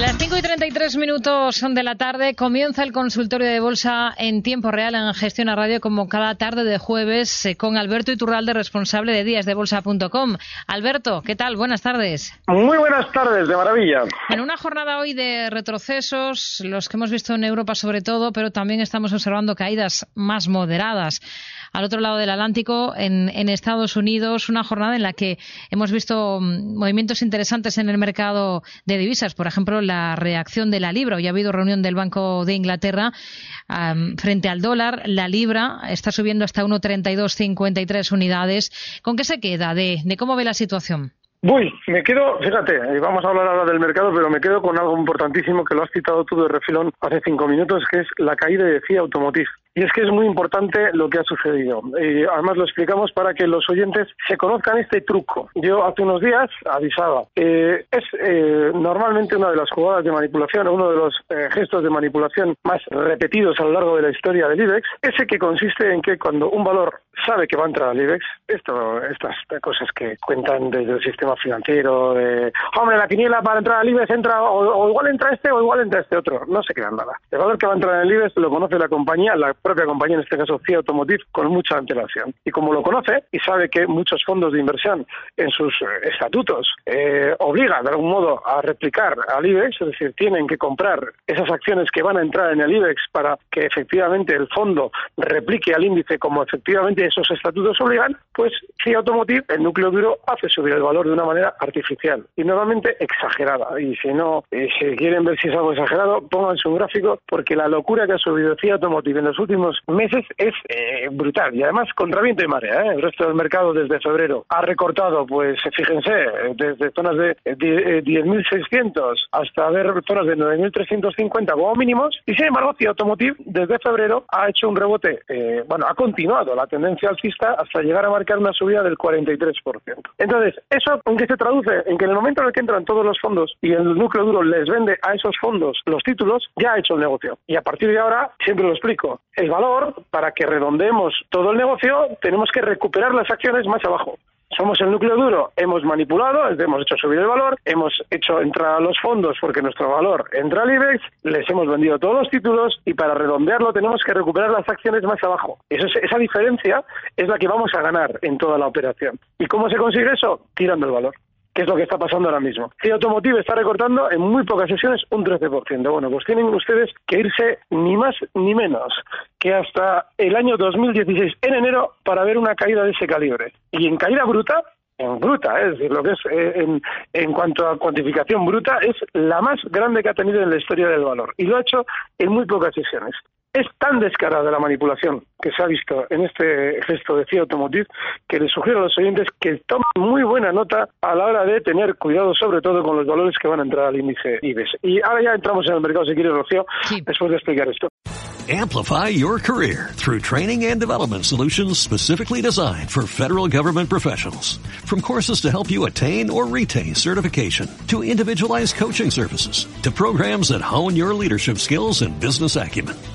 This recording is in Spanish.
Las 5 y 33 minutos son de la tarde. Comienza el consultorio de bolsa en tiempo real en Gestión a Radio, como cada tarde de jueves, eh, con Alberto Iturralde, responsable de díasdebolsa.com. Alberto, ¿qué tal? Buenas tardes. Muy buenas tardes, de maravilla. En una jornada hoy de retrocesos, los que hemos visto en Europa sobre todo, pero también estamos observando caídas más moderadas al otro lado del Atlántico, en, Estados Unidos, una jornada en la que hemos visto mm, movimientos interesantes en el mercado de divisas. Por ejemplo, la reacción de la libra. Hoy ha habido reunión del Banco de Inglaterra frente al dólar. La libra está subiendo hasta 1,3253 unidades. ¿Con qué se queda de, de cómo ve la situación? Uy, me quedo, fíjate, vamos a hablar ahora del mercado, pero me quedo con algo importantísimo que lo has citado tú de refilón hace cinco minutos, que es la caída de CIA Automotive. Y es que es muy importante lo que ha sucedido. Y además lo explicamos para que los oyentes se conozcan este truco. Yo hace unos días avisaba. Eh, es eh, normalmente una de las jugadas de manipulación, uno de los eh, gestos de manipulación más repetidos a lo largo de la historia del IBEX, ese que consiste en que cuando un valor sabe que va a entrar al IBEX, esto, estas cosas que cuentan desde el sistema financiero, de, hombre, la quiniela para entrar al IBEX entra, o, igual entra este o igual entra este otro, no se quedan nada. El valor que va a entrar en el IBEX lo conoce la compañía, la propia compañía, en este caso CIA Automotive, con mucha antelación. Y como lo conoce y sabe que muchos fondos de inversión en sus eh, estatutos eh, obligan de algún modo a replicar al IBEX, es decir, tienen que comprar esas acciones que van a entrar en el IBEX para que efectivamente el fondo replique al índice como efectivamente esos estatutos obligan, pues CIA Automotive, el núcleo duro, hace subir el valor de una manera artificial y nuevamente exagerada. Y si no, eh, si quieren ver si es algo exagerado, pónganse un gráfico porque la locura que ha subido CIA Automotive en los últimos meses es eh, brutal y además contra viento y marea. ¿eh? El resto del mercado desde febrero ha recortado, pues fíjense, desde zonas de 10.600 hasta ver zonas de 9.350 como mínimos y sin embargo CIA Automotive desde febrero ha hecho un rebote, eh, bueno, ha continuado la tendencia alcista hasta llegar a marcar una subida del 43%. Entonces, ¿eso en qué se traduce? En que en el momento en el que entran todos los fondos y el núcleo duro les vende a esos fondos los títulos, ya ha hecho el negocio. Y a partir de ahora, siempre lo explico, el valor, para que redondeemos todo el negocio, tenemos que recuperar las acciones más abajo. Somos el núcleo duro, hemos manipulado, hemos hecho subir el valor, hemos hecho entrar a los fondos porque nuestro valor entra al IBEX, les hemos vendido todos los títulos y para redondearlo tenemos que recuperar las acciones más abajo. esa diferencia es la que vamos a ganar en toda la operación. ¿Y cómo se consigue eso? Tirando el valor que es lo que está pasando ahora mismo. Si Automotive está recortando en muy pocas sesiones un 13%. Bueno, pues tienen ustedes que irse ni más ni menos que hasta el año 2016, en enero, para ver una caída de ese calibre. Y en caída bruta, en bruta, es decir, lo que es eh, en, cuanto a cuantificación bruta, es la más grande que ha tenido en la historia del valor. Y lo ha hecho en muy pocas sesiones. Es tan descarada la manipulación que se ha visto en este gesto de CIA Automotive que les sugiero a los oyentes que tomen muy buena nota a la hora de tener cuidado sobre todo con los valores que van a entrar al índice IBEX. Y ahora ya entramos en el mercado, si quiere, Rocío, sí. después de explicar esto. Amplify your career through training and development solutions specifically designed for federal government professionals. From courses to help you attain or retain certification, to individualized coaching services, to programs that hone your leadership skills and business acumen,